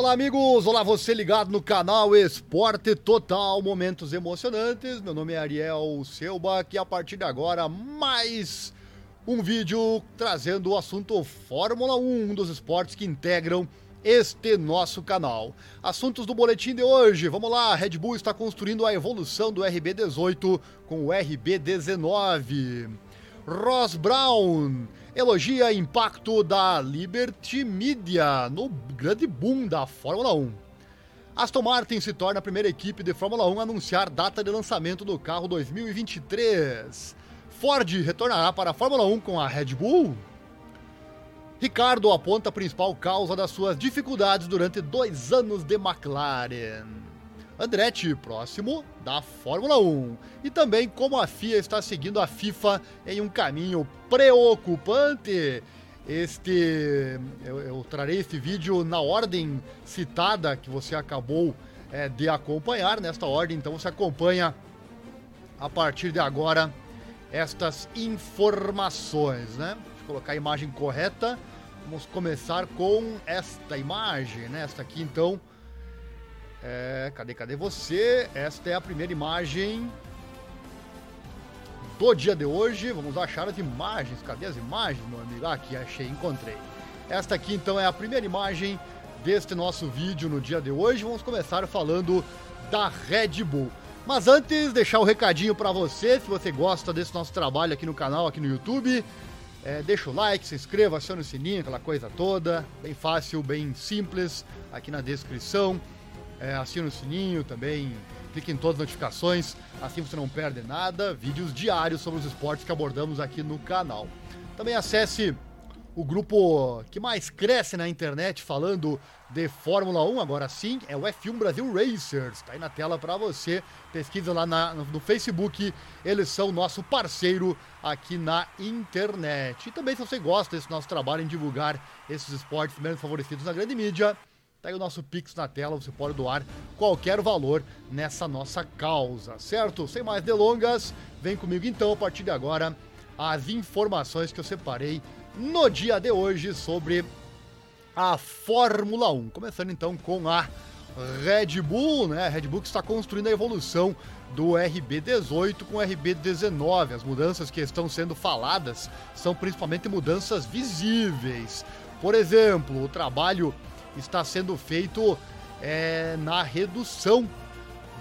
Olá, amigos! Olá, você ligado no canal Esporte Total, momentos emocionantes. Meu nome é Ariel Selba e a partir de agora, mais um vídeo trazendo o assunto Fórmula 1, um dos esportes que integram este nosso canal. Assuntos do boletim de hoje. Vamos lá, Red Bull está construindo a evolução do RB18 com o RB19. Ross Brown elogia impacto da Liberty Media no grande boom da Fórmula 1. Aston Martin se torna a primeira equipe de Fórmula 1 a anunciar data de lançamento do carro 2023. Ford retornará para a Fórmula 1 com a Red Bull. Ricardo aponta a principal causa das suas dificuldades durante dois anos de McLaren. Andretti, próximo da Fórmula 1. E também como a FIA está seguindo a FIFA em um caminho preocupante. Este, eu, eu trarei este vídeo na ordem citada que você acabou é, de acompanhar, nesta ordem, então você acompanha a partir de agora estas informações, né? Deixa eu colocar a imagem correta. Vamos começar com esta imagem, né? Esta aqui então é, cadê, cadê você? Esta é a primeira imagem do dia de hoje. Vamos achar as imagens. Cadê as imagens, meu amigo? Ah, aqui, achei, encontrei. Esta aqui, então, é a primeira imagem deste nosso vídeo no dia de hoje. Vamos começar falando da Red Bull. Mas antes, deixar o um recadinho para você, se você gosta desse nosso trabalho aqui no canal, aqui no YouTube, é, deixa o like, se inscreva, acione o sininho, aquela coisa toda, bem fácil, bem simples, aqui na descrição é, assina o sininho também, clique em todas as notificações, assim você não perde nada, vídeos diários sobre os esportes que abordamos aqui no canal. Também acesse o grupo que mais cresce na internet falando de Fórmula 1, agora sim, é o F1 Brasil Racers. Tá aí na tela para você. Pesquisa lá na, no Facebook, eles são nosso parceiro aqui na internet. E também se você gosta desse nosso trabalho em divulgar esses esportes menos favorecidos na grande mídia, Tá aí o nosso Pix na tela, você pode doar qualquer valor nessa nossa causa, certo? Sem mais delongas, vem comigo então a partir de agora as informações que eu separei no dia de hoje sobre a Fórmula 1. Começando então com a Red Bull, né? A Red Bull que está construindo a evolução do RB18 com o RB19. As mudanças que estão sendo faladas são principalmente mudanças visíveis. Por exemplo, o trabalho está sendo feito é, na redução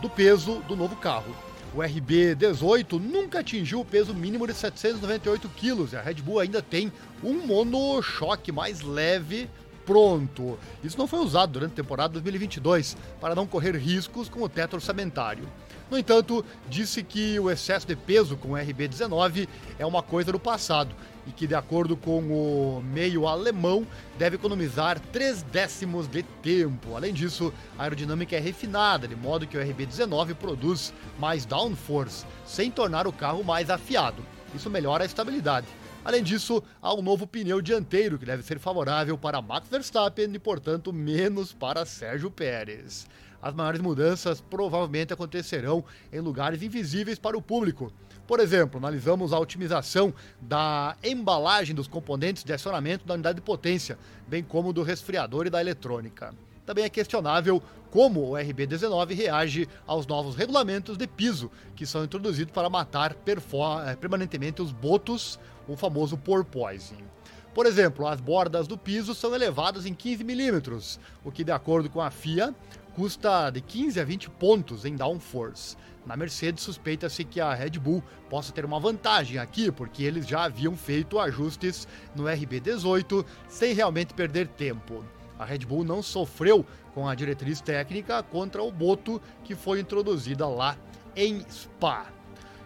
do peso do novo carro. O RB18 nunca atingiu o peso mínimo de 798 quilos e a Red Bull ainda tem um monochoque mais leve pronto. Isso não foi usado durante a temporada 2022 para não correr riscos com o teto orçamentário. No entanto, disse que o excesso de peso com o RB19 é uma coisa do passado e que, de acordo com o meio alemão, deve economizar 3 décimos de tempo. Além disso, a aerodinâmica é refinada, de modo que o RB19 produz mais downforce, sem tornar o carro mais afiado. Isso melhora a estabilidade. Além disso, há um novo pneu dianteiro que deve ser favorável para Max Verstappen e, portanto, menos para Sérgio Pérez. As maiores mudanças provavelmente acontecerão em lugares invisíveis para o público. Por exemplo, analisamos a otimização da embalagem dos componentes de acionamento da unidade de potência, bem como do resfriador e da eletrônica. Também é questionável como o RB19 reage aos novos regulamentos de piso, que são introduzidos para matar eh, permanentemente os botos, o famoso porpoising. Por exemplo, as bordas do piso são elevadas em 15 milímetros, o que, de acordo com a FIA, custa de 15 a 20 pontos em downforce. Na Mercedes, suspeita-se que a Red Bull possa ter uma vantagem aqui, porque eles já haviam feito ajustes no RB18 sem realmente perder tempo. A Red Bull não sofreu com a diretriz técnica contra o Boto que foi introduzida lá em Spa.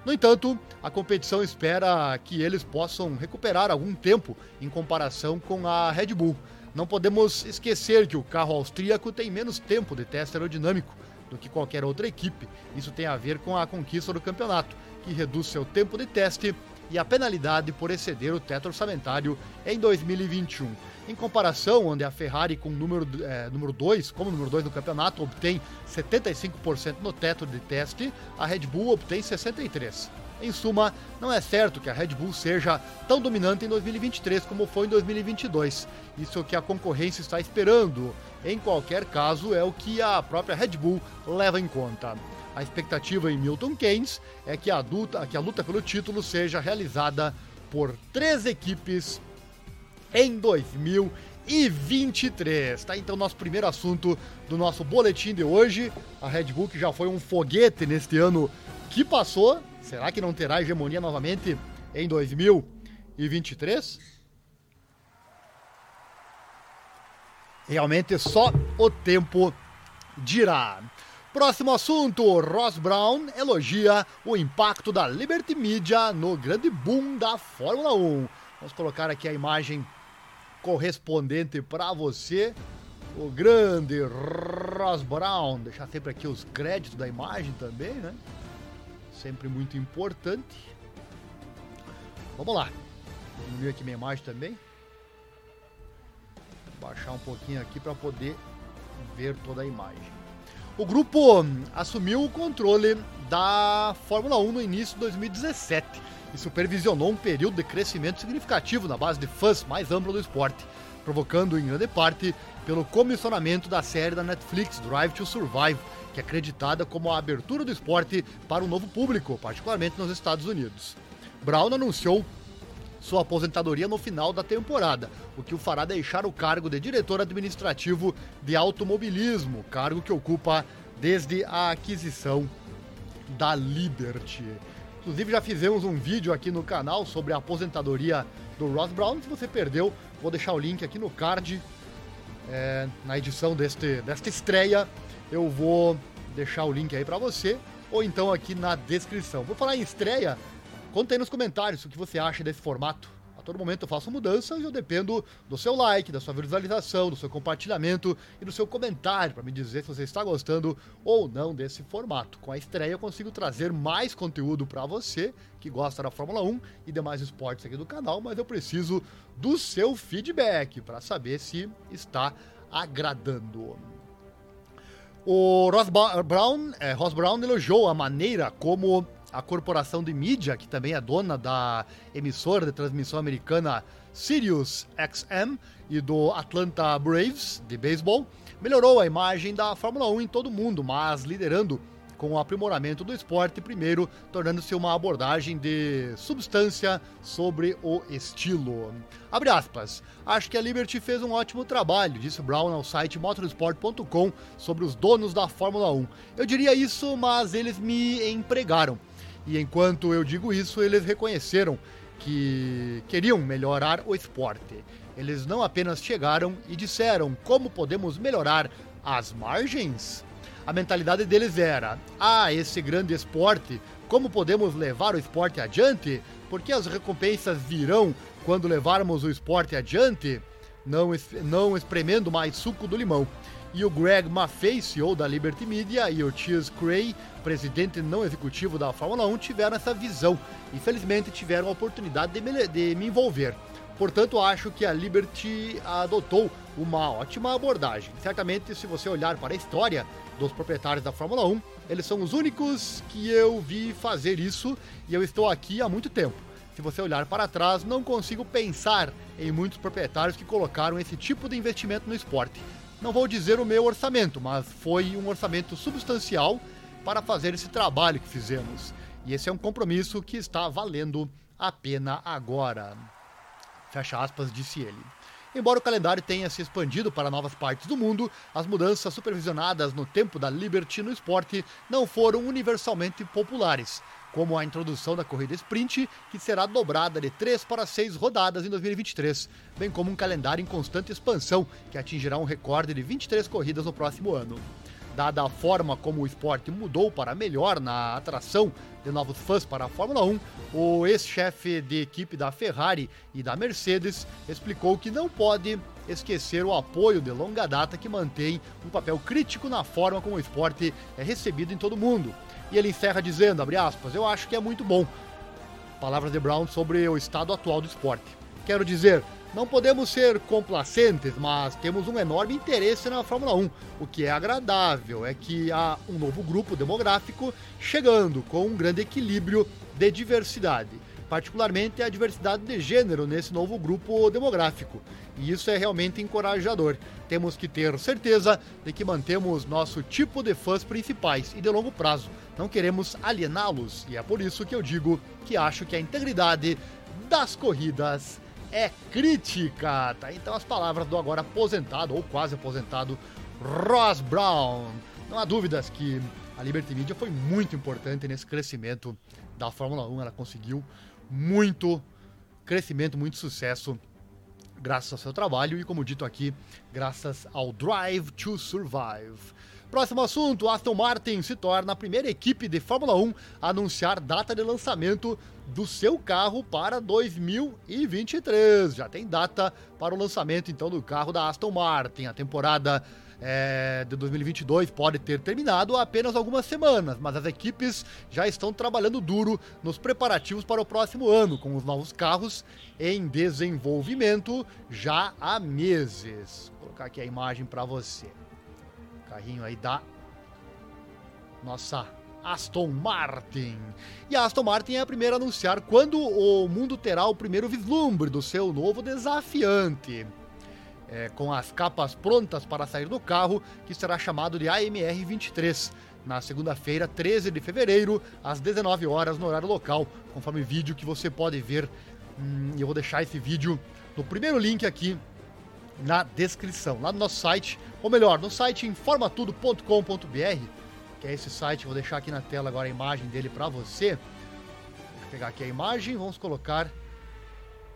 No entanto, a competição espera que eles possam recuperar algum tempo em comparação com a Red Bull. Não podemos esquecer que o carro austríaco tem menos tempo de teste aerodinâmico do que qualquer outra equipe. Isso tem a ver com a conquista do campeonato, que reduz seu tempo de teste e a penalidade por exceder o teto orçamentário em 2021. Em comparação, onde a Ferrari com número 2, é, número dois, como número 2 do campeonato, obtém 75% no teto de teste, a Red Bull obtém 63%. Em suma, não é certo que a Red Bull seja tão dominante em 2023 como foi em 2022. Isso é o que a concorrência está esperando em qualquer caso, é o que a própria Red Bull leva em conta. A expectativa em Milton Keynes é que a, adulta, que a luta pelo título seja realizada por três equipes em 2023. Tá então nosso primeiro assunto do nosso boletim de hoje. A Red Bull que já foi um foguete neste ano que passou. Será que não terá hegemonia novamente em 2023? Realmente só o tempo dirá. Próximo assunto: Ross Brown elogia o impacto da Liberty Media no grande boom da Fórmula 1. Vamos colocar aqui a imagem correspondente para você. O grande Ross Brown. Deixar sempre aqui os créditos da imagem também, né? Sempre muito importante. Vamos lá. Diminuir aqui minha imagem também baixar um pouquinho aqui para poder ver toda a imagem. O grupo assumiu o controle da Fórmula 1 no início de 2017 e supervisionou um período de crescimento significativo na base de fãs mais ampla do esporte, provocando em grande parte pelo comissionamento da série da Netflix Drive to Survive, que é acreditada como a abertura do esporte para um novo público, particularmente nos Estados Unidos. Brown anunciou sua aposentadoria no final da temporada, o que o fará deixar o cargo de diretor administrativo de automobilismo, cargo que ocupa desde a aquisição da Liberty. Inclusive já fizemos um vídeo aqui no canal sobre a aposentadoria do Ross Brown. Se você perdeu, vou deixar o link aqui no card. É, na edição deste, desta estreia, eu vou deixar o link aí para você, ou então aqui na descrição. Vou falar em estreia, Conta aí nos comentários o que você acha desse formato. A todo momento eu faço mudanças e eu dependo do seu like, da sua visualização, do seu compartilhamento e do seu comentário para me dizer se você está gostando ou não desse formato. Com a estreia eu consigo trazer mais conteúdo para você que gosta da Fórmula 1 e demais esportes aqui do canal, mas eu preciso do seu feedback para saber se está agradando. O Ross Brown, é, Ross Brown elogiou a maneira como a corporação de mídia, que também é dona da emissora de transmissão americana Sirius XM e do Atlanta Braves de beisebol, melhorou a imagem da Fórmula 1 em todo o mundo, mas liderando com o aprimoramento do esporte, primeiro tornando-se uma abordagem de substância sobre o estilo. Abre aspas. Acho que a Liberty fez um ótimo trabalho, disse Brown ao site motorsport.com sobre os donos da Fórmula 1. Eu diria isso, mas eles me empregaram. E enquanto eu digo isso, eles reconheceram que queriam melhorar o esporte. Eles não apenas chegaram e disseram como podemos melhorar as margens. A mentalidade deles era: ah, esse grande esporte, como podemos levar o esporte adiante? Porque as recompensas virão quando levarmos o esporte adiante, não, não espremendo mais suco do limão e o Greg Maffei, CEO da Liberty Media, e o Cheers Cray, presidente não executivo da Fórmula 1, tiveram essa visão e felizmente tiveram a oportunidade de me, de me envolver. Portanto, acho que a Liberty adotou uma ótima abordagem. Certamente, se você olhar para a história dos proprietários da Fórmula 1, eles são os únicos que eu vi fazer isso e eu estou aqui há muito tempo. Se você olhar para trás, não consigo pensar em muitos proprietários que colocaram esse tipo de investimento no esporte não vou dizer o meu orçamento, mas foi um orçamento substancial para fazer esse trabalho que fizemos. E esse é um compromisso que está valendo a pena agora. Fecha aspas, disse ele. Embora o calendário tenha se expandido para novas partes do mundo, as mudanças supervisionadas no tempo da Liberty no esporte não foram universalmente populares como a introdução da corrida sprint, que será dobrada de 3 para 6 rodadas em 2023, bem como um calendário em constante expansão, que atingirá um recorde de 23 corridas no próximo ano. Dada a forma como o esporte mudou para melhor na atração de novos fãs para a Fórmula 1, o ex-chefe de equipe da Ferrari e da Mercedes explicou que não pode esquecer o apoio de longa data que mantém um papel crítico na forma como o esporte é recebido em todo o mundo e ele encerra dizendo, abre aspas, eu acho que é muito bom. Palavras de Brown sobre o estado atual do esporte. Quero dizer, não podemos ser complacentes, mas temos um enorme interesse na Fórmula 1. O que é agradável é que há um novo grupo demográfico chegando com um grande equilíbrio de diversidade. Particularmente a diversidade de gênero nesse novo grupo demográfico. E isso é realmente encorajador. Temos que ter certeza de que mantemos nosso tipo de fãs principais e de longo prazo. Não queremos aliená-los, e é por isso que eu digo que acho que a integridade das corridas é crítica. Tá? Então as palavras do agora aposentado, ou quase aposentado, Ross Brown. Não há dúvidas que a Liberty Media foi muito importante nesse crescimento da Fórmula 1. Ela conseguiu muito crescimento, muito sucesso graças ao seu trabalho e, como dito aqui, graças ao Drive to Survive. Próximo assunto: Aston Martin se torna a primeira equipe de Fórmula 1 a anunciar data de lançamento do seu carro para 2023. Já tem data para o lançamento então do carro da Aston Martin. A temporada é, de 2022 pode ter terminado há apenas algumas semanas, mas as equipes já estão trabalhando duro nos preparativos para o próximo ano, com os novos carros em desenvolvimento já há meses. Vou colocar aqui a imagem para você. Carrinho aí da nossa Aston Martin. E a Aston Martin é a primeira a anunciar quando o mundo terá o primeiro vislumbre do seu novo desafiante é, com as capas prontas para sair do carro, que será chamado de AMR 23, na segunda-feira, 13 de fevereiro, às 19 horas no horário local, conforme vídeo que você pode ver. Hum, eu vou deixar esse vídeo no primeiro link aqui na descrição, lá no nosso site, ou melhor, no site informatudo.com.br, que é esse site, vou deixar aqui na tela agora a imagem dele para você. Vou pegar aqui a imagem, vamos colocar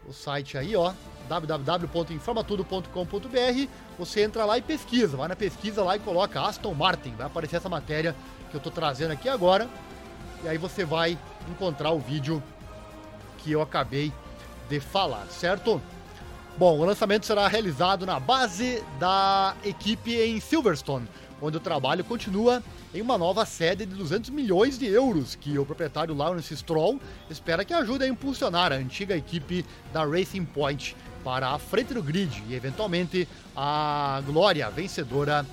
o site aí, ó, www.informatudo.com.br. Você entra lá e pesquisa, vai na pesquisa lá e coloca Aston Martin, vai aparecer essa matéria que eu estou trazendo aqui agora. E aí você vai encontrar o vídeo que eu acabei de falar, certo? Bom, o lançamento será realizado na base da equipe em Silverstone, onde o trabalho continua em uma nova sede de 200 milhões de euros, que o proprietário Lawrence Stroll espera que ajude a impulsionar a antiga equipe da Racing Point para a frente do grid e, eventualmente, a glória vencedora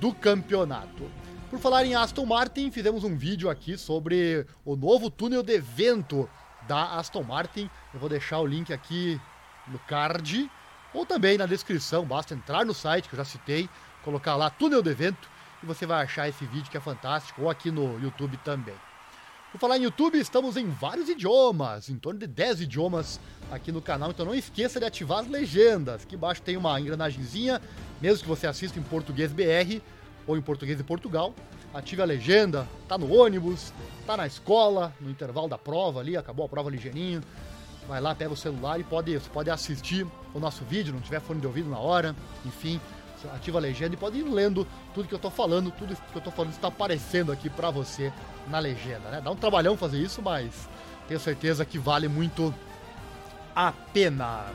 do campeonato. Por falar em Aston Martin, fizemos um vídeo aqui sobre o novo túnel de vento da Aston Martin. Eu vou deixar o link aqui no card ou também na descrição. Basta entrar no site que eu já citei, colocar lá túnel de vento e você vai achar esse vídeo que é fantástico, ou aqui no YouTube também. Por falar em YouTube, estamos em vários idiomas, em torno de 10 idiomas aqui no canal, então não esqueça de ativar as legendas. Aqui embaixo tem uma engrenagemzinha, mesmo que você assista em português BR ou em português de Portugal, ative a legenda, tá no ônibus, tá na escola, no intervalo da prova ali, acabou a prova ligeirinho, vai lá, pega o celular e pode, pode assistir o nosso vídeo, não tiver fone de ouvido na hora, enfim, ativa a legenda e pode ir lendo tudo que eu tô falando, tudo que eu tô falando está aparecendo aqui para você na legenda, né? Dá um trabalhão fazer isso, mas tenho certeza que vale muito a pena.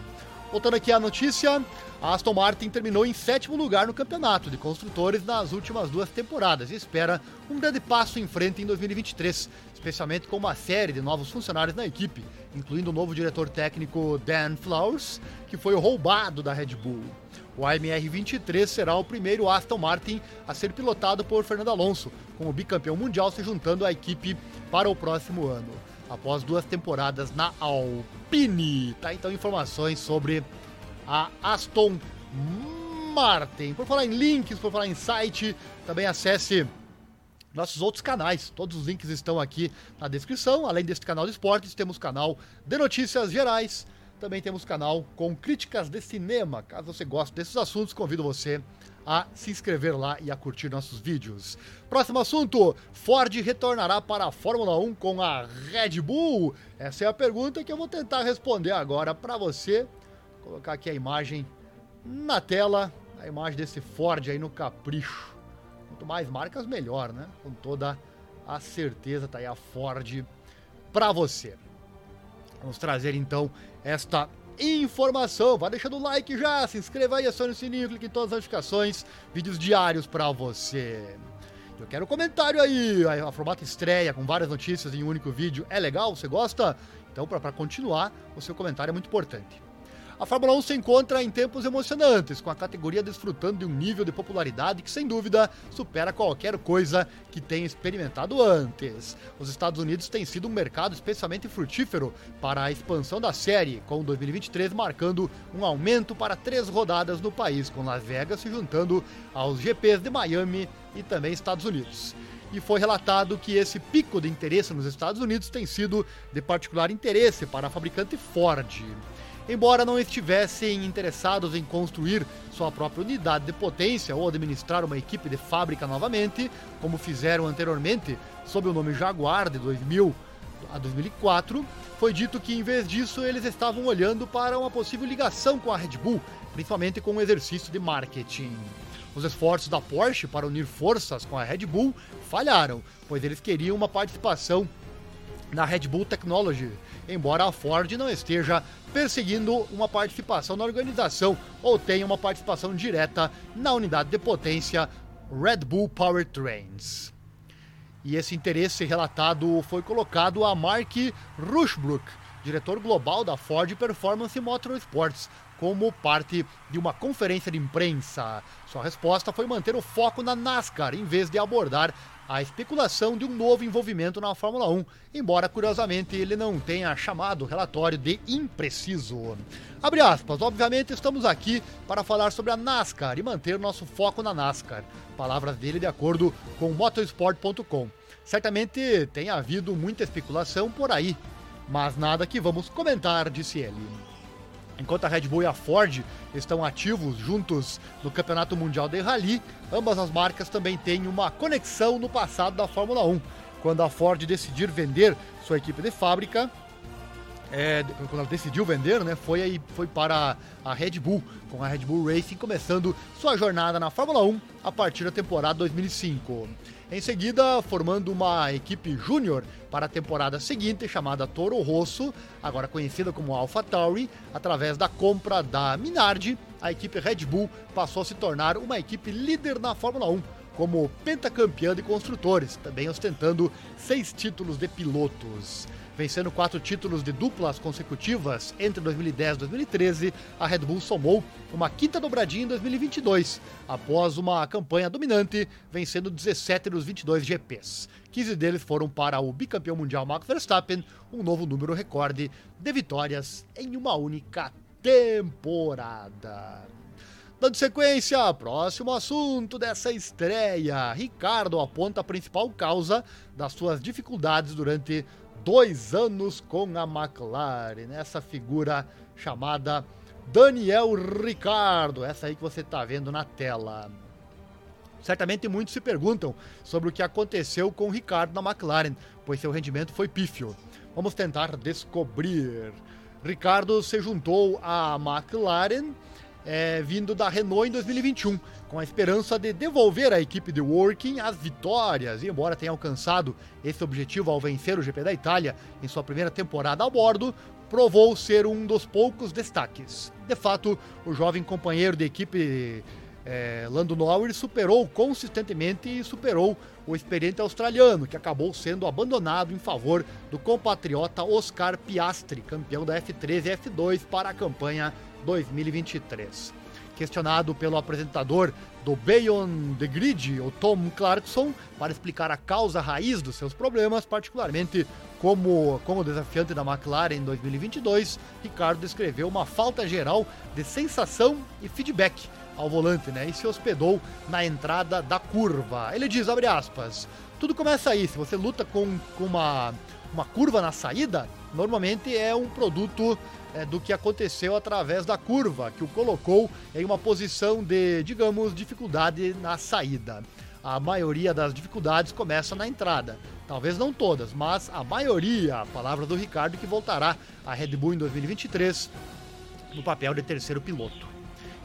Voltando aqui à notícia, a Aston Martin terminou em sétimo lugar no campeonato de construtores nas últimas duas temporadas e espera um grande passo em frente em 2023, especialmente com uma série de novos funcionários na equipe, incluindo o novo diretor técnico Dan Flowers, que foi roubado da Red Bull. O AMR-23 será o primeiro Aston Martin a ser pilotado por Fernando Alonso, com o bicampeão mundial se juntando à equipe para o próximo ano, após duas temporadas na Alpine. Tá então informações sobre a Aston Martin. Por falar em links, por falar em site, também acesse nossos outros canais. Todos os links estão aqui na descrição. Além deste canal de esportes, temos canal de notícias gerais também temos canal com críticas de cinema. Caso você goste desses assuntos, convido você a se inscrever lá e a curtir nossos vídeos. Próximo assunto: Ford retornará para a Fórmula 1 com a Red Bull? Essa é a pergunta que eu vou tentar responder agora para você. Vou colocar aqui a imagem na tela, a imagem desse Ford aí no capricho. Quanto mais marcas, melhor, né? Com toda a certeza, tá aí a Ford para você. Vamos trazer então esta informação. Vai deixando o like já, se inscreva aí, acione o sininho, clique em todas as notificações, vídeos diários para você. Eu quero um comentário aí, a formato estreia com várias notícias em um único vídeo. É legal? Você gosta? Então, para continuar, o seu comentário é muito importante. A Fórmula 1 se encontra em tempos emocionantes, com a categoria desfrutando de um nível de popularidade que, sem dúvida, supera qualquer coisa que tenha experimentado antes. Os Estados Unidos têm sido um mercado especialmente frutífero para a expansão da série, com 2023 marcando um aumento para três rodadas no país, com Las Vegas se juntando aos GPs de Miami e também Estados Unidos e foi relatado que esse pico de interesse nos Estados Unidos tem sido de particular interesse para a fabricante Ford. Embora não estivessem interessados em construir sua própria unidade de potência ou administrar uma equipe de fábrica novamente, como fizeram anteriormente sob o nome Jaguar de 2000 a 2004, foi dito que em vez disso eles estavam olhando para uma possível ligação com a Red Bull, principalmente com um exercício de marketing. Os esforços da Porsche para unir forças com a Red Bull falharam, pois eles queriam uma participação na Red Bull Technology, embora a Ford não esteja perseguindo uma participação na organização ou tenha uma participação direta na unidade de potência Red Bull Powertrains. E esse interesse relatado foi colocado a Mark Rushbrook, diretor global da Ford Performance Motorsports, como parte de uma conferência de imprensa. Sua resposta foi manter o foco na NASCAR em vez de abordar a especulação de um novo envolvimento na Fórmula 1, embora curiosamente ele não tenha chamado o relatório de impreciso. Abre aspas, obviamente estamos aqui para falar sobre a NASCAR e manter nosso foco na NASCAR. Palavras dele de acordo com motorsport.com. Certamente tem havido muita especulação por aí, mas nada que vamos comentar, disse ele. Enquanto a Red Bull e a Ford estão ativos juntos no Campeonato Mundial de Rally, ambas as marcas também têm uma conexão no passado da Fórmula 1. Quando a Ford decidir vender sua equipe de fábrica, é, quando ela decidiu vender, né, foi, aí, foi para a Red Bull, com a Red Bull Racing começando sua jornada na Fórmula 1 a partir da temporada 2005. Em seguida, formando uma equipe júnior para a temporada seguinte, chamada Toro Rosso, agora conhecida como AlphaTauri, através da compra da Minardi, a equipe Red Bull passou a se tornar uma equipe líder na Fórmula 1, como pentacampeã de construtores, também ostentando seis títulos de pilotos. Vencendo quatro títulos de duplas consecutivas entre 2010 e 2013, a Red Bull somou uma quinta dobradinha em 2022, após uma campanha dominante, vencendo 17 dos 22 GPs. 15 deles foram para o bicampeão mundial Max Verstappen, um novo número recorde de vitórias em uma única temporada. Dando sequência, próximo assunto dessa estreia. Ricardo aponta a principal causa das suas dificuldades durante dois anos com a McLaren, essa figura chamada Daniel Ricardo, essa aí que você está vendo na tela. Certamente muitos se perguntam sobre o que aconteceu com o Ricardo na McLaren, pois seu rendimento foi pífio. Vamos tentar descobrir. Ricardo se juntou à McLaren é, vindo da Renault em 2021, com a esperança de devolver à equipe de Working as vitórias. E embora tenha alcançado esse objetivo ao vencer o GP da Itália em sua primeira temporada a bordo, provou ser um dos poucos destaques. De fato, o jovem companheiro de equipe é, Lando Norris superou consistentemente e superou o experiente australiano, que acabou sendo abandonado em favor do compatriota Oscar Piastri, campeão da F3 e F2 para a campanha 2023. Questionado pelo apresentador do Beyond the Grid, o Tom Clarkson, para explicar a causa raiz dos seus problemas, particularmente como, como desafiante da McLaren em 2022, Ricardo descreveu uma falta geral de sensação e feedback ao volante, né? E se hospedou na entrada da curva. Ele diz, abre aspas, tudo começa aí, se você luta com, com uma, uma curva na saída, normalmente é um produto é, do que aconteceu através da curva, que o colocou em uma posição de, digamos, dificuldade na saída. A maioria das dificuldades começa na entrada. Talvez não todas, mas a maioria, a palavra do Ricardo, que voltará à Red Bull em 2023 no papel de terceiro piloto.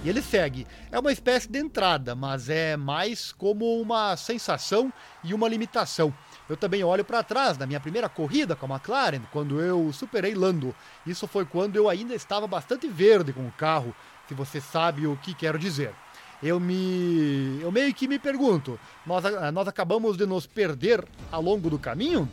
E ele segue. É uma espécie de entrada, mas é mais como uma sensação e uma limitação. Eu também olho para trás da minha primeira corrida com a McLaren, quando eu superei Lando. Isso foi quando eu ainda estava bastante verde com o carro, se você sabe o que quero dizer. Eu me. Eu meio que me pergunto, nós, nós acabamos de nos perder ao longo do caminho?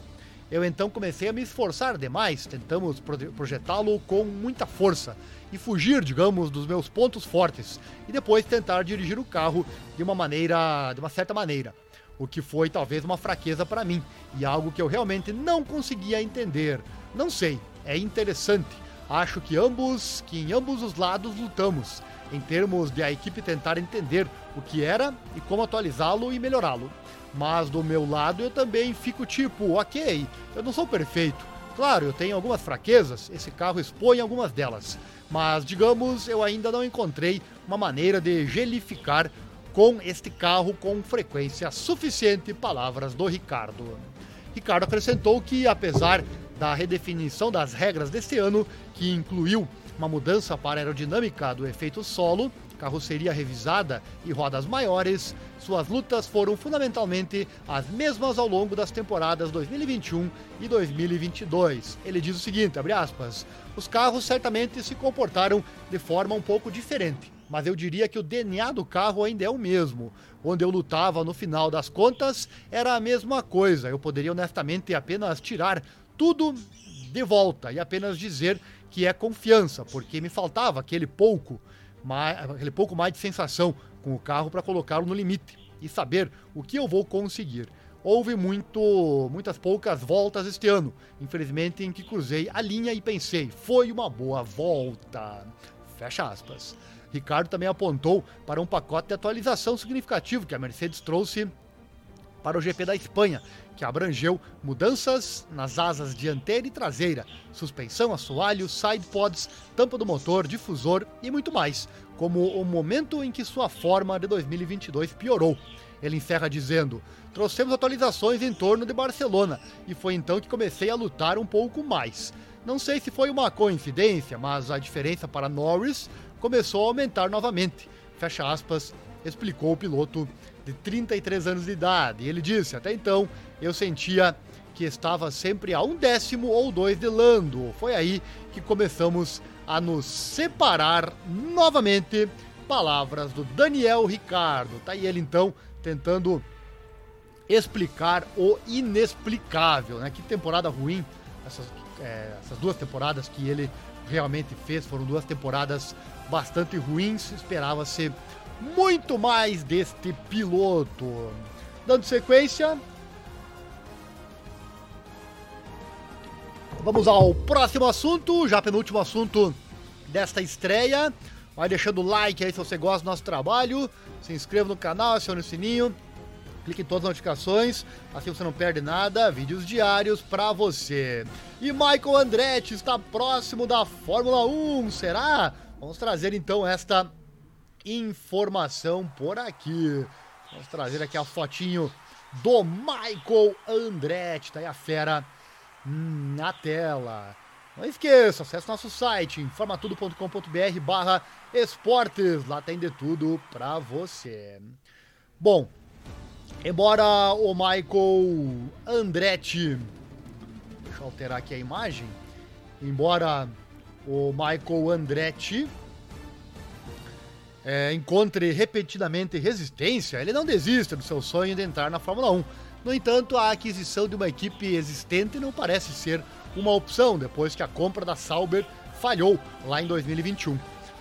Eu então comecei a me esforçar demais, tentamos projetá-lo com muita força e fugir, digamos, dos meus pontos fortes e depois tentar dirigir o carro de uma maneira, de uma certa maneira, o que foi talvez uma fraqueza para mim e algo que eu realmente não conseguia entender. Não sei, é interessante. Acho que ambos, que em ambos os lados lutamos, em termos de a equipe tentar entender o que era e como atualizá-lo e melhorá-lo. Mas do meu lado eu também fico tipo, ok, eu não sou perfeito. Claro, eu tenho algumas fraquezas, esse carro expõe algumas delas, mas digamos, eu ainda não encontrei uma maneira de gelificar com este carro com frequência suficiente. Palavras do Ricardo. Ricardo acrescentou que, apesar da redefinição das regras deste ano, que incluiu uma mudança para a aerodinâmica do efeito solo, carroceria revisada e rodas maiores, suas lutas foram fundamentalmente as mesmas ao longo das temporadas 2021 e 2022. Ele diz o seguinte, aspas, os carros certamente se comportaram de forma um pouco diferente, mas eu diria que o DNA do carro ainda é o mesmo. Onde eu lutava no final das contas era a mesma coisa. Eu poderia honestamente apenas tirar tudo de volta e apenas dizer que é confiança, porque me faltava aquele pouco mais, aquele pouco mais de sensação com o carro para colocá-lo no limite e saber o que eu vou conseguir. Houve muito, muitas poucas voltas este ano, infelizmente, em que cruzei a linha e pensei, foi uma boa volta. Fecha aspas. Ricardo também apontou para um pacote de atualização significativo que a Mercedes trouxe para o GP da Espanha, que abrangeu mudanças nas asas dianteira e traseira, suspensão, assoalho, side pods, tampa do motor, difusor e muito mais, como o momento em que sua forma de 2022 piorou. Ele encerra dizendo: Trouxemos atualizações em torno de Barcelona e foi então que comecei a lutar um pouco mais. Não sei se foi uma coincidência, mas a diferença para Norris começou a aumentar novamente. Fecha aspas, explicou o piloto de 33 anos de idade. Ele disse: Até então eu sentia que estava sempre a um décimo ou dois de Lando. Foi aí que começamos a nos separar novamente. Palavras do Daniel Ricardo. Tá aí ele então tentando explicar o inexplicável, né? Que temporada ruim essas, é, essas duas temporadas que ele realmente fez foram duas temporadas bastante ruins. Esperava ser muito mais deste piloto. Dando sequência, vamos ao próximo assunto, já penúltimo assunto desta estreia. Vai deixando o like aí se você gosta do nosso trabalho, se inscreva no canal, acione o sininho, clique em todas as notificações, assim você não perde nada, vídeos diários para você. E Michael Andretti está próximo da Fórmula 1, será? Vamos trazer então esta informação por aqui. Vamos trazer aqui a fotinho do Michael Andretti, tá aí a fera na tela. Não esqueça, acesse nosso site informatudo.com.br barra esportes, lá tem de tudo pra você. Bom, embora o Michael Andretti, deixa eu alterar aqui a imagem, embora o Michael Andretti é, encontre repetidamente resistência, ele não desiste do seu sonho de entrar na Fórmula 1. No entanto, a aquisição de uma equipe existente não parece ser uma opção depois que a compra da Sauber falhou lá em 2021.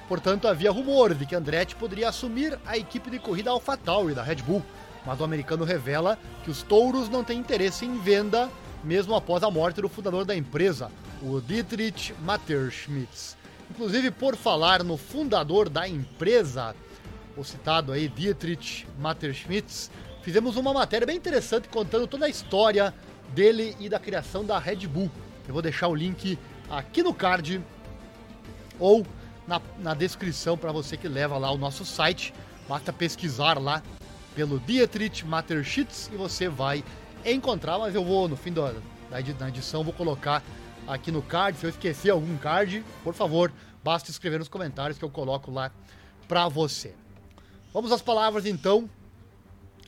Portanto, havia rumores de que Andretti poderia assumir a equipe de corrida AlphaTauri da Red Bull, mas o americano revela que os touros não têm interesse em venda mesmo após a morte do fundador da empresa, o Dietrich Matterschmitz. Inclusive, por falar no fundador da empresa, o citado aí, Dietrich Matterschmitz, fizemos uma matéria bem interessante contando toda a história dele e da criação da Red Bull. Eu vou deixar o link aqui no card ou na, na descrição para você que leva lá o nosso site. Basta pesquisar lá pelo Dietrich Matterschmitz e você vai encontrar, mas eu vou, no fim da, da edição, vou colocar aqui no card. Se eu esquecer algum card, por favor, basta escrever nos comentários que eu coloco lá para você. Vamos às palavras então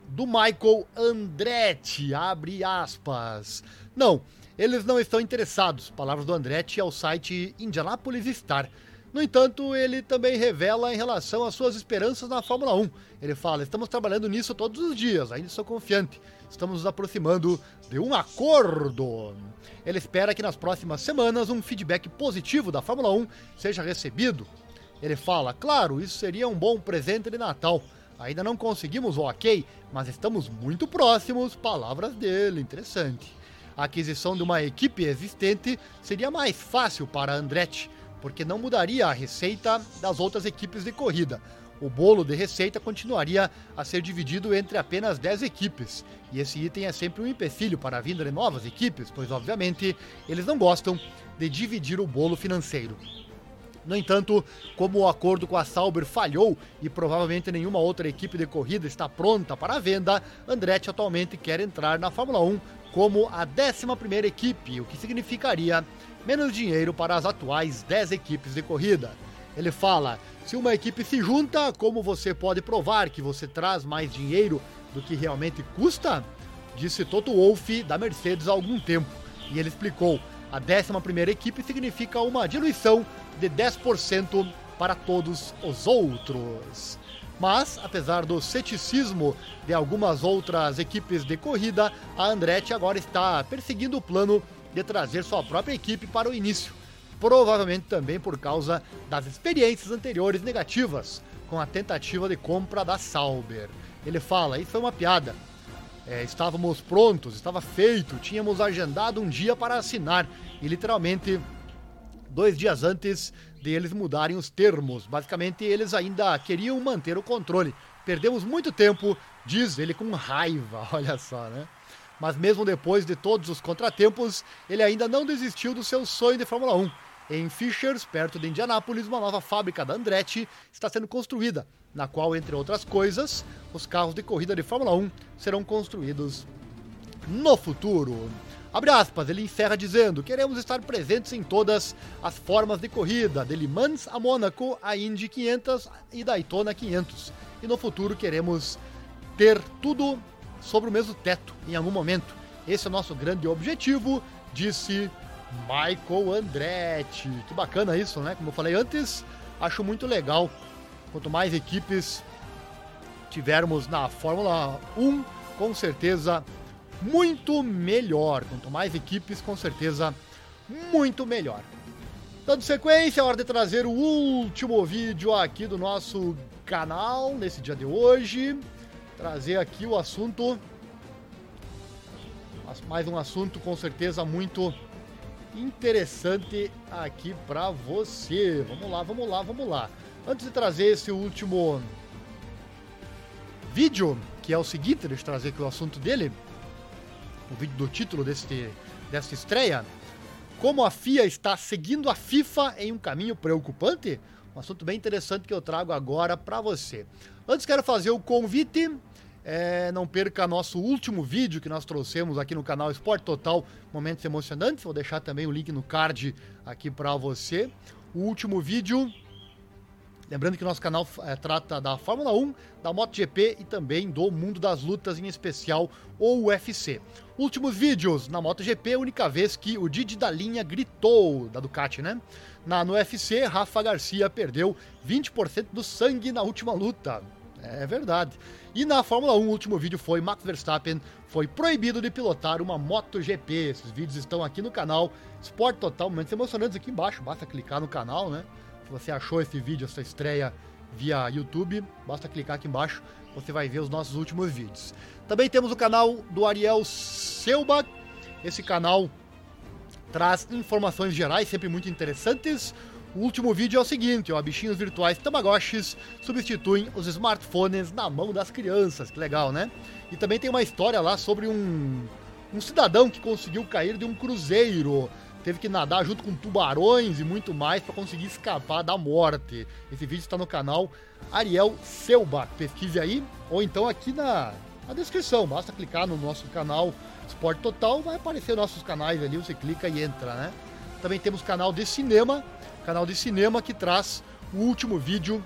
do Michael Andretti, abre aspas. Não, eles não estão interessados. Palavras do Andretti ao site Indianapolis Star. No entanto, ele também revela em relação às suas esperanças na Fórmula 1. Ele fala: estamos trabalhando nisso todos os dias, ainda sou confiante. Estamos nos aproximando de um acordo. Ele espera que nas próximas semanas um feedback positivo da Fórmula 1 seja recebido. Ele fala: claro, isso seria um bom presente de Natal. Ainda não conseguimos o ok, mas estamos muito próximos. Palavras dele, interessante. A aquisição de uma equipe existente seria mais fácil para Andretti porque não mudaria a receita das outras equipes de corrida. O bolo de receita continuaria a ser dividido entre apenas 10 equipes, e esse item é sempre um empecilho para a vinda de novas equipes, pois obviamente eles não gostam de dividir o bolo financeiro. No entanto, como o acordo com a Sauber falhou e provavelmente nenhuma outra equipe de corrida está pronta para a venda, Andretti atualmente quer entrar na Fórmula 1 como a 11ª equipe, o que significaria menos dinheiro para as atuais 10 equipes de corrida. Ele fala: se uma equipe se junta, como você pode provar que você traz mais dinheiro do que realmente custa? Disse Toto Wolff da Mercedes há algum tempo. E ele explicou: a 11 equipe significa uma diluição de 10% para todos os outros. Mas, apesar do ceticismo de algumas outras equipes de corrida, a Andretti agora está perseguindo o plano de trazer sua própria equipe para o início, provavelmente também por causa das experiências anteriores negativas com a tentativa de compra da Sauber. Ele fala: Isso foi uma piada. É, estávamos prontos, estava feito, tínhamos agendado um dia para assinar e literalmente dois dias antes de eles mudarem os termos. Basicamente, eles ainda queriam manter o controle. Perdemos muito tempo, diz ele com raiva, olha só, né? Mas mesmo depois de todos os contratempos, ele ainda não desistiu do seu sonho de Fórmula 1. Em Fishers, perto de Indianápolis, uma nova fábrica da Andretti está sendo construída, na qual, entre outras coisas, os carros de corrida de Fórmula 1 serão construídos no futuro. Abre aspas, ele encerra dizendo: Queremos estar presentes em todas as formas de corrida, de Le Mans a Mônaco, a Indy 500 e Daytona 500. E no futuro queremos ter tudo sobre o mesmo teto em algum momento. Esse é o nosso grande objetivo, disse Michael Andretti. Que bacana isso, né? Como eu falei antes, acho muito legal. Quanto mais equipes tivermos na Fórmula 1, com certeza muito melhor. Quanto mais equipes, com certeza muito melhor. Dando sequência, é hora de trazer o último vídeo aqui do nosso canal nesse dia de hoje trazer aqui o assunto. Mais um assunto com certeza muito interessante aqui para você. Vamos lá, vamos lá, vamos lá. Antes de trazer esse último vídeo, que é o seguinte, deixa eu trazer aqui o assunto dele, o vídeo do título deste, desta estreia. Como a FIA está seguindo a FIFA em um caminho preocupante? Um assunto bem interessante que eu trago agora para você. Antes quero fazer o convite é, não perca nosso último vídeo que nós trouxemos aqui no canal Esporte Total, Momentos Emocionantes. Vou deixar também o link no card aqui para você. O último vídeo, lembrando que nosso canal é, trata da Fórmula 1, da MotoGP e também do mundo das lutas, em especial o UFC. Últimos vídeos na MotoGP, única vez que o Didi da linha gritou, da Ducati, né? Na, no UFC, Rafa Garcia perdeu 20% do sangue na última luta. É verdade. E na Fórmula 1, o último vídeo foi Max Verstappen foi proibido de pilotar uma MotoGP. Esses vídeos estão aqui no canal Sport Total, momentos emocionantes aqui embaixo. Basta clicar no canal, né? Se você achou esse vídeo, essa estreia via YouTube, basta clicar aqui embaixo, você vai ver os nossos últimos vídeos. Também temos o canal do Ariel Selba. Esse canal traz informações gerais, sempre muito interessantes. O último vídeo é o seguinte, ó, bichinhos virtuais Tamagotchis substituem os smartphones na mão das crianças, que legal, né? E também tem uma história lá sobre um, um cidadão que conseguiu cair de um cruzeiro, teve que nadar junto com tubarões e muito mais para conseguir escapar da morte. Esse vídeo está no canal Ariel Selba, pesquise aí, ou então aqui na, na descrição, basta clicar no nosso canal Esporte Total, vai aparecer nossos canais ali, você clica e entra, né? Também temos canal de cinema, canal de cinema que traz o último vídeo,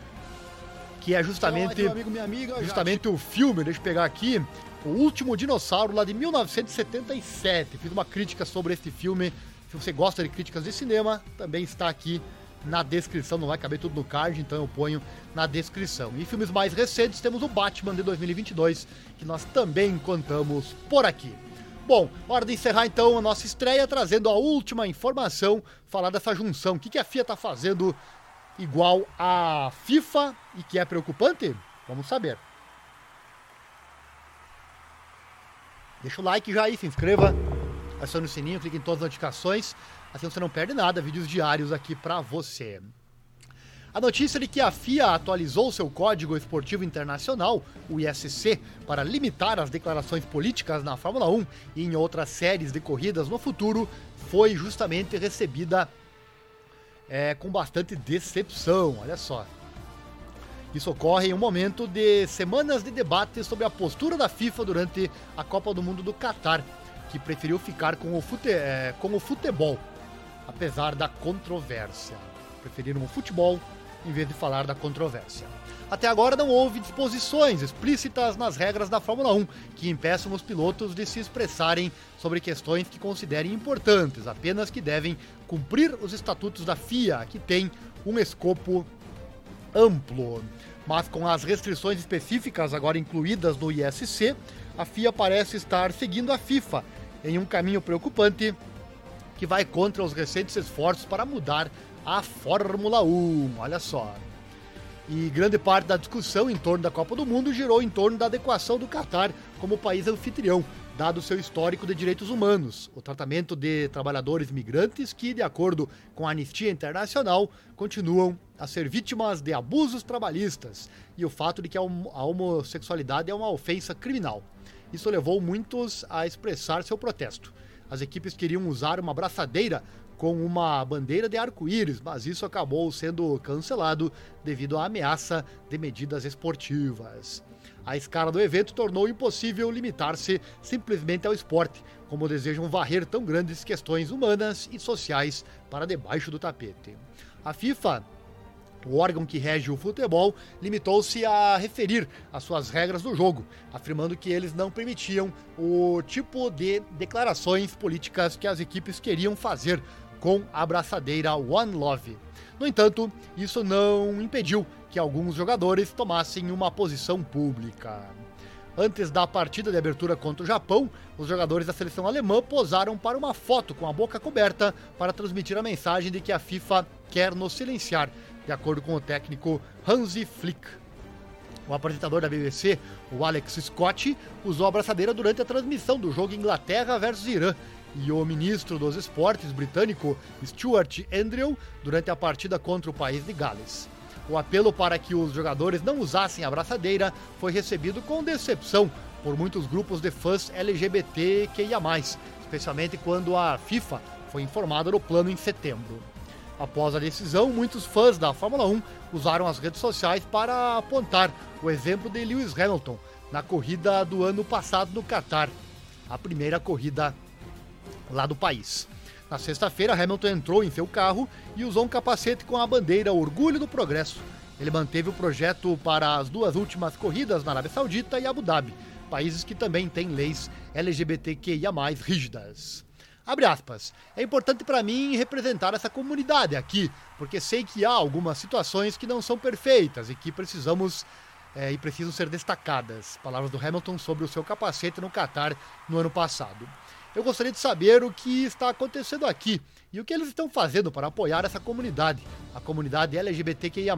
que é justamente, Olá, amigo, amiga, justamente o filme, deixa eu pegar aqui, O Último Dinossauro, lá de 1977. Fiz uma crítica sobre esse filme. Se você gosta de críticas de cinema, também está aqui na descrição, não vai caber tudo no card, então eu ponho na descrição. E filmes mais recentes temos o Batman de 2022, que nós também contamos por aqui. Bom, hora de encerrar então a nossa estreia trazendo a última informação, falar dessa junção. O que a FIA está fazendo igual a FIFA e que é preocupante? Vamos saber. Deixa o like já aí, se inscreva, acione o sininho, clique em todas as notificações, assim você não perde nada, vídeos diários aqui para você. A notícia de que a FIA atualizou seu Código Esportivo Internacional, o ISC, para limitar as declarações políticas na Fórmula 1 e em outras séries de corridas no futuro, foi justamente recebida é, com bastante decepção. Olha só. Isso ocorre em um momento de semanas de debate sobre a postura da FIFA durante a Copa do Mundo do Catar, que preferiu ficar com o, fute é, com o futebol, apesar da controvérsia. Preferiram o futebol em vez de falar da controvérsia. Até agora não houve disposições explícitas nas regras da Fórmula 1 que impeçam os pilotos de se expressarem sobre questões que considerem importantes, apenas que devem cumprir os estatutos da FIA, que tem um escopo amplo. Mas com as restrições específicas agora incluídas no ISC, a FIA parece estar seguindo a FIFA em um caminho preocupante que vai contra os recentes esforços para mudar a Fórmula 1. Olha só. E grande parte da discussão em torno da Copa do Mundo girou em torno da adequação do Catar como país anfitrião, dado seu histórico de direitos humanos, o tratamento de trabalhadores migrantes que, de acordo com a Anistia Internacional, continuam a ser vítimas de abusos trabalhistas e o fato de que a homossexualidade é uma ofensa criminal. Isso levou muitos a expressar seu protesto. As equipes queriam usar uma braçadeira com uma bandeira de arco-íris, mas isso acabou sendo cancelado devido à ameaça de medidas esportivas. A escala do evento tornou impossível limitar-se simplesmente ao esporte, como desejam varrer tão grandes questões humanas e sociais para debaixo do tapete. A FIFA o órgão que rege o futebol limitou-se a referir as suas regras do jogo, afirmando que eles não permitiam o tipo de declarações políticas que as equipes queriam fazer com a abraçadeira One Love. No entanto, isso não impediu que alguns jogadores tomassem uma posição pública. Antes da partida de abertura contra o Japão, os jogadores da seleção alemã posaram para uma foto com a boca coberta para transmitir a mensagem de que a FIFA quer nos silenciar, de acordo com o técnico Hansi Flick. O apresentador da BBC, o Alex Scott, usou a abraçadeira durante a transmissão do jogo Inglaterra versus Irã e o ministro dos esportes britânico Stuart Andrew durante a partida contra o país de Gales. O apelo para que os jogadores não usassem a abraçadeira foi recebido com decepção por muitos grupos de fãs LGBTQIA, especialmente quando a FIFA foi informada do plano em setembro. Após a decisão, muitos fãs da Fórmula 1 usaram as redes sociais para apontar o exemplo de Lewis Hamilton na corrida do ano passado no Qatar, a primeira corrida lá do país. Na sexta-feira, Hamilton entrou em seu carro e usou um capacete com a bandeira Orgulho do Progresso. Ele manteve o projeto para as duas últimas corridas na Arábia Saudita e Abu Dhabi, países que também têm leis LGBTQIA rígidas. Abre aspas. É importante para mim representar essa comunidade aqui, porque sei que há algumas situações que não são perfeitas e que precisamos é, e precisam ser destacadas. Palavras do Hamilton sobre o seu capacete no Qatar no ano passado. Eu gostaria de saber o que está acontecendo aqui e o que eles estão fazendo para apoiar essa comunidade, a comunidade LGBTQIA.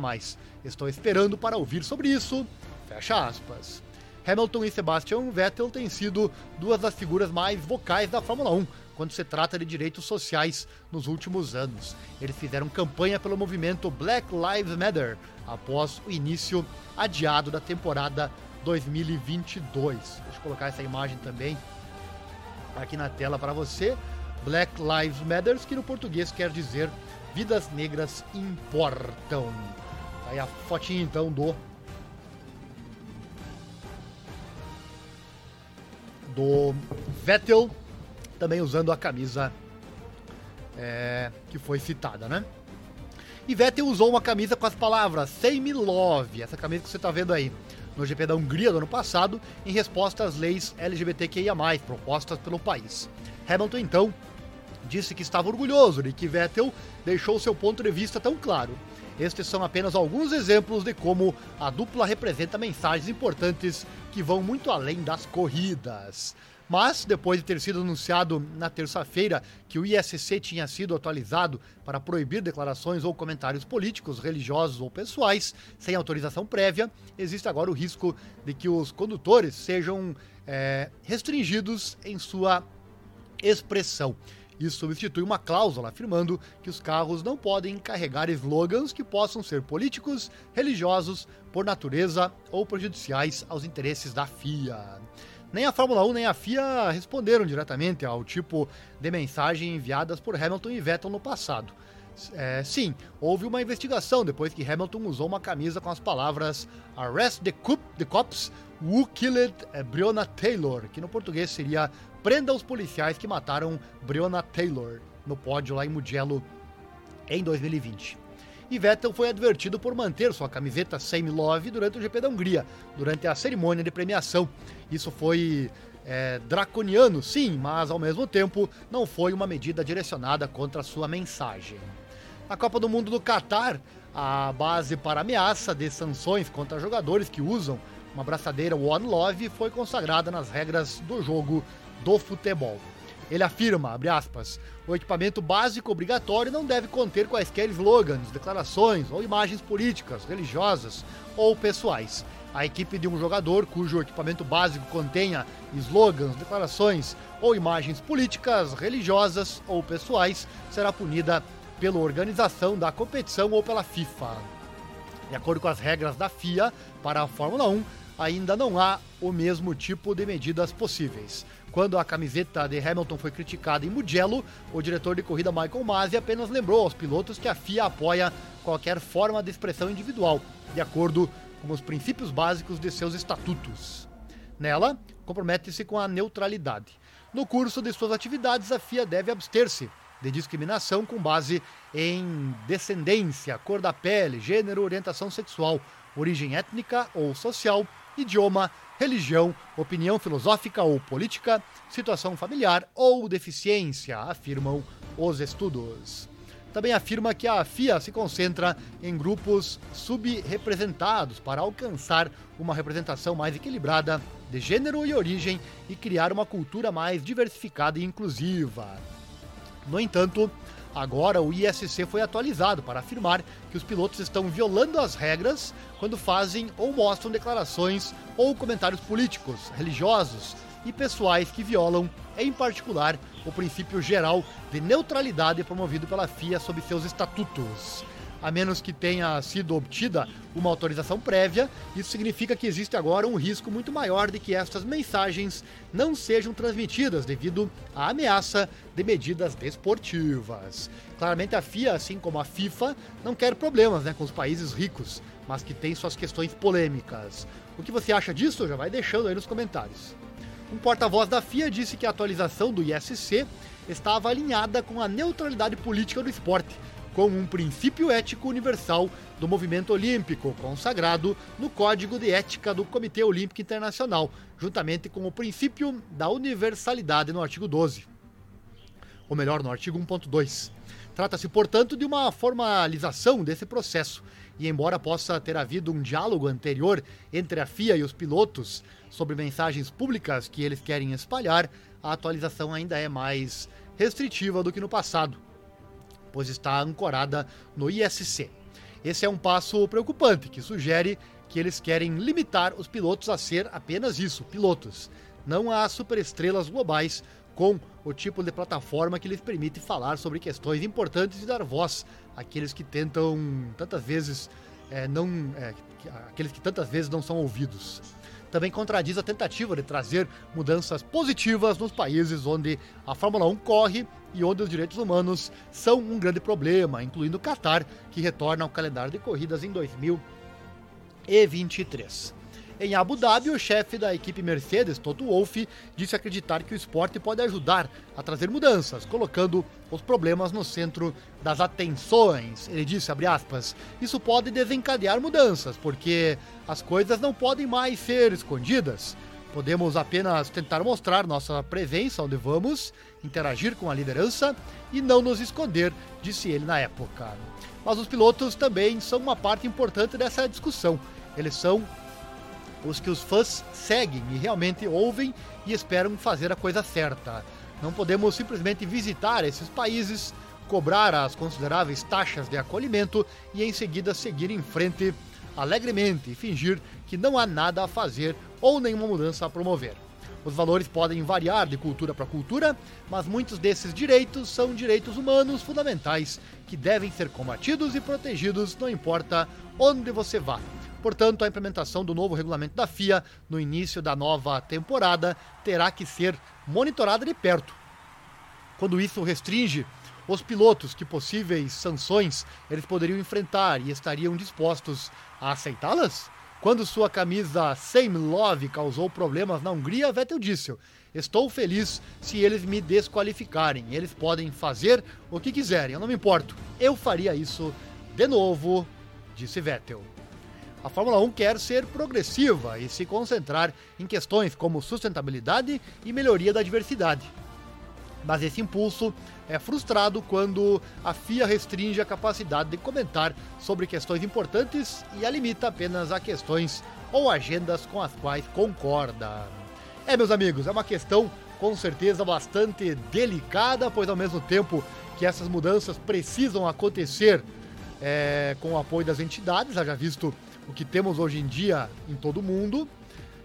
Estou esperando para ouvir sobre isso. Fecha aspas. Hamilton e Sebastian Vettel têm sido duas das figuras mais vocais da Fórmula 1 quando se trata de direitos sociais nos últimos anos. Eles fizeram campanha pelo movimento Black Lives Matter após o início adiado da temporada 2022. Deixa eu colocar essa imagem também aqui na tela para você. Black Lives Matter, que no português quer dizer vidas negras importam. Tá aí a fotinha então do do Vettel também usando a camisa é, que foi citada, né? E Vettel usou uma camisa com as palavras Say Me Love, essa camisa que você está vendo aí no GP da Hungria do ano passado, em resposta às leis LGBTQIA, propostas pelo país. Hamilton, então, disse que estava orgulhoso de que Vettel deixou seu ponto de vista tão claro. Estes são apenas alguns exemplos de como a dupla representa mensagens importantes que vão muito além das corridas. Mas, depois de ter sido anunciado na terça-feira que o ISC tinha sido atualizado para proibir declarações ou comentários políticos, religiosos ou pessoais sem autorização prévia, existe agora o risco de que os condutores sejam é, restringidos em sua expressão. Isso substitui uma cláusula afirmando que os carros não podem carregar slogans que possam ser políticos, religiosos, por natureza ou prejudiciais aos interesses da FIA. Nem a Fórmula 1 nem a FIA responderam diretamente ao tipo de mensagem enviadas por Hamilton e Vettel no passado. É, sim, houve uma investigação depois que Hamilton usou uma camisa com as palavras Arrest the, Coop, the Cops Who Killed Breonna Taylor, que no português seria Prenda os policiais que mataram Breonna Taylor no pódio lá em Mugello em 2020 e Vettel foi advertido por manter sua camiseta Same Love durante o GP da Hungria, durante a cerimônia de premiação. Isso foi é, draconiano, sim, mas ao mesmo tempo não foi uma medida direcionada contra sua mensagem. Na Copa do Mundo do Catar, a base para ameaça de sanções contra jogadores que usam uma braçadeira One Love foi consagrada nas regras do jogo do futebol. Ele afirma, abre aspas, o equipamento básico obrigatório não deve conter quaisquer slogans, declarações ou imagens políticas, religiosas ou pessoais. A equipe de um jogador cujo equipamento básico contenha slogans, declarações ou imagens políticas, religiosas ou pessoais será punida pela organização da competição ou pela FIFA. De acordo com as regras da FIA para a Fórmula 1, ainda não há o mesmo tipo de medidas possíveis. Quando a camiseta de Hamilton foi criticada em Mugello, o diretor de corrida Michael Masi apenas lembrou aos pilotos que a FIA apoia qualquer forma de expressão individual, de acordo com os princípios básicos de seus estatutos. Nela, compromete-se com a neutralidade. No curso de suas atividades, a FIA deve abster-se de discriminação com base em descendência, cor da pele, gênero, orientação sexual, origem étnica ou social, idioma, religião, opinião filosófica ou política, situação familiar ou deficiência, afirmam os estudos. Também afirma que a FIA se concentra em grupos subrepresentados para alcançar uma representação mais equilibrada de gênero e origem e criar uma cultura mais diversificada e inclusiva. No entanto, Agora, o ISC foi atualizado para afirmar que os pilotos estão violando as regras quando fazem ou mostram declarações ou comentários políticos, religiosos e pessoais que violam, em particular, o princípio geral de neutralidade promovido pela FIA sob seus estatutos a menos que tenha sido obtida uma autorização prévia, isso significa que existe agora um risco muito maior de que estas mensagens não sejam transmitidas devido à ameaça de medidas desportivas. Claramente a FIA, assim como a FIFA, não quer problemas né, com os países ricos, mas que têm suas questões polêmicas. O que você acha disso? Já vai deixando aí nos comentários. Um porta-voz da FIA disse que a atualização do ISC estava alinhada com a neutralidade política do esporte como um princípio ético universal do movimento olímpico, consagrado no Código de Ética do Comitê Olímpico Internacional, juntamente com o princípio da universalidade no artigo 12. Ou melhor, no artigo 1.2. Trata-se, portanto, de uma formalização desse processo, e embora possa ter havido um diálogo anterior entre a FIA e os pilotos sobre mensagens públicas que eles querem espalhar, a atualização ainda é mais restritiva do que no passado pois está ancorada no ISC. Esse é um passo preocupante que sugere que eles querem limitar os pilotos a ser apenas isso, pilotos, não a superestrelas globais com o tipo de plataforma que lhes permite falar sobre questões importantes e dar voz àqueles que tentam tantas vezes é, não é, aqueles que tantas vezes não são ouvidos também contradiz a tentativa de trazer mudanças positivas nos países onde a Fórmula 1 corre e onde os direitos humanos são um grande problema, incluindo o Qatar, que retorna ao calendário de corridas em 2023. Em Abu Dhabi, o chefe da equipe Mercedes, Toto Wolff, disse acreditar que o esporte pode ajudar a trazer mudanças, colocando os problemas no centro das atenções. Ele disse, aspas, isso pode desencadear mudanças, porque as coisas não podem mais ser escondidas. Podemos apenas tentar mostrar nossa presença onde vamos, interagir com a liderança e não nos esconder, disse ele na época. Mas os pilotos também são uma parte importante dessa discussão. Eles são os que os fãs seguem e realmente ouvem e esperam fazer a coisa certa. Não podemos simplesmente visitar esses países, cobrar as consideráveis taxas de acolhimento e em seguida seguir em frente alegremente e fingir que não há nada a fazer ou nenhuma mudança a promover. Os valores podem variar de cultura para cultura, mas muitos desses direitos são direitos humanos fundamentais que devem ser combatidos e protegidos, não importa onde você vá. Portanto, a implementação do novo regulamento da FIA no início da nova temporada terá que ser monitorada de perto. Quando isso restringe os pilotos que possíveis sanções eles poderiam enfrentar e estariam dispostos a aceitá-las? Quando sua camisa Same Love causou problemas na Hungria, Vettel disse: Estou feliz se eles me desqualificarem. Eles podem fazer o que quiserem, eu não me importo. Eu faria isso de novo, disse Vettel. A Fórmula 1 quer ser progressiva e se concentrar em questões como sustentabilidade e melhoria da diversidade. Mas esse impulso é frustrado quando a FIA restringe a capacidade de comentar sobre questões importantes e a limita apenas a questões ou agendas com as quais concorda. É, meus amigos, é uma questão com certeza bastante delicada, pois ao mesmo tempo que essas mudanças precisam acontecer é, com o apoio das entidades, já visto o que temos hoje em dia em todo o mundo,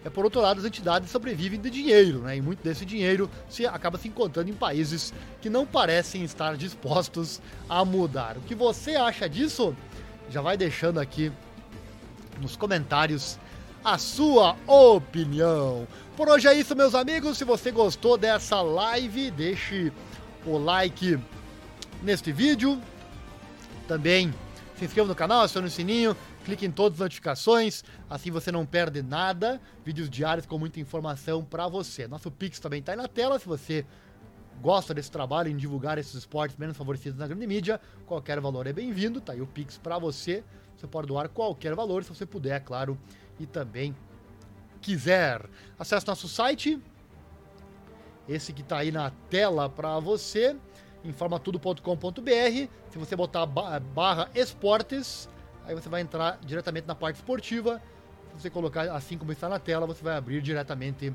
é, por outro lado, as entidades sobrevivem de dinheiro, né? E muito desse dinheiro se acaba se encontrando em países que não parecem estar dispostos a mudar. O que você acha disso? Já vai deixando aqui nos comentários a sua opinião. Por hoje é isso, meus amigos. Se você gostou dessa live, deixe o like neste vídeo. Também se inscreva no canal, acione o sininho clique em todas as notificações, assim você não perde nada. Vídeos diários com muita informação para você. Nosso Pix também está aí na tela, se você gosta desse trabalho em divulgar esses esportes menos favorecidos na grande mídia, qualquer valor é bem-vindo, tá aí o Pix para você. Você pode doar qualquer valor, se você puder, é claro, e também quiser. Acesse nosso site, esse que está aí na tela para você, informatudo.com.br. Se você botar barra esportes, Aí você vai entrar diretamente na parte esportiva. Se você colocar assim como está na tela, você vai abrir diretamente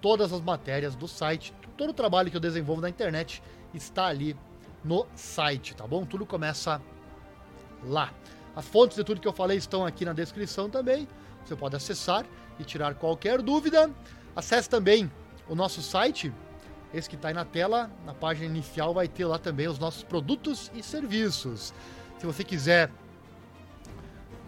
todas as matérias do site. Todo o trabalho que eu desenvolvo na internet está ali no site, tá bom? Tudo começa lá. As fontes de tudo que eu falei estão aqui na descrição também. Você pode acessar e tirar qualquer dúvida. Acesse também o nosso site, esse que está aí na tela, na página inicial vai ter lá também os nossos produtos e serviços. Se você quiser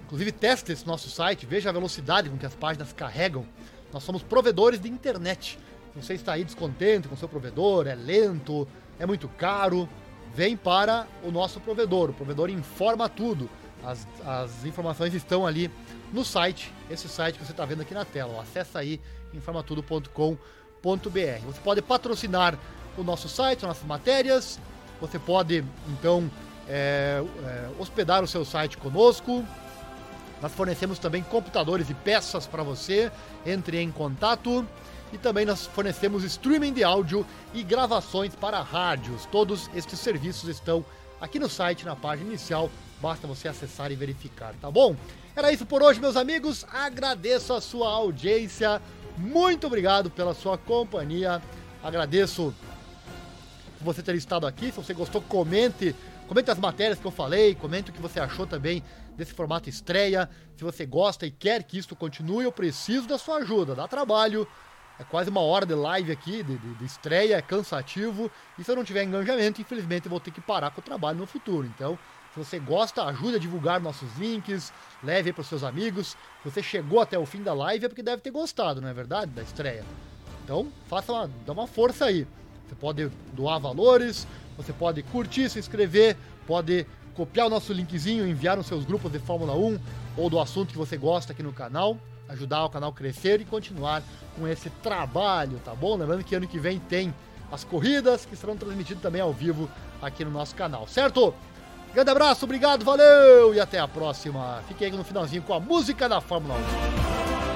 Inclusive, teste esse nosso site, veja a velocidade com que as páginas carregam. Nós somos provedores de internet. Se você está aí descontente com seu provedor, é lento, é muito caro, vem para o nosso provedor. O provedor informa tudo. As, as informações estão ali no site, esse site que você está vendo aqui na tela. Acesse aí informatudo.com.br. Você pode patrocinar o nosso site, nossas matérias. Você pode, então, é, é, hospedar o seu site conosco. Nós fornecemos também computadores e peças para você. Entre em contato. E também nós fornecemos streaming de áudio e gravações para rádios. Todos estes serviços estão aqui no site, na página inicial. Basta você acessar e verificar, tá bom? Era isso por hoje, meus amigos. Agradeço a sua audiência. Muito obrigado pela sua companhia. Agradeço você ter estado aqui. Se você gostou, comente. Comente as matérias que eu falei. Comente o que você achou também desse formato estreia. Se você gosta e quer que isso continue, eu preciso da sua ajuda. Dá trabalho. É quase uma hora de live aqui, de, de, de estreia, é cansativo. E se eu não tiver engajamento, infelizmente eu vou ter que parar com o trabalho no futuro. Então, se você gosta, ajude a divulgar nossos links, leve para os seus amigos. Se você chegou até o fim da live é porque deve ter gostado, não é verdade? Da estreia. Então, faça uma, dá uma força aí. Você pode doar valores, você pode curtir, se inscrever, pode copiar o nosso linkzinho, enviar nos seus grupos de Fórmula 1 ou do assunto que você gosta aqui no canal, ajudar o canal a crescer e continuar com esse trabalho, tá bom? Lembrando que ano que vem tem as corridas que serão transmitidas também ao vivo aqui no nosso canal, certo? Grande abraço, obrigado, valeu e até a próxima. Fiquem aí no finalzinho com a música da Fórmula 1.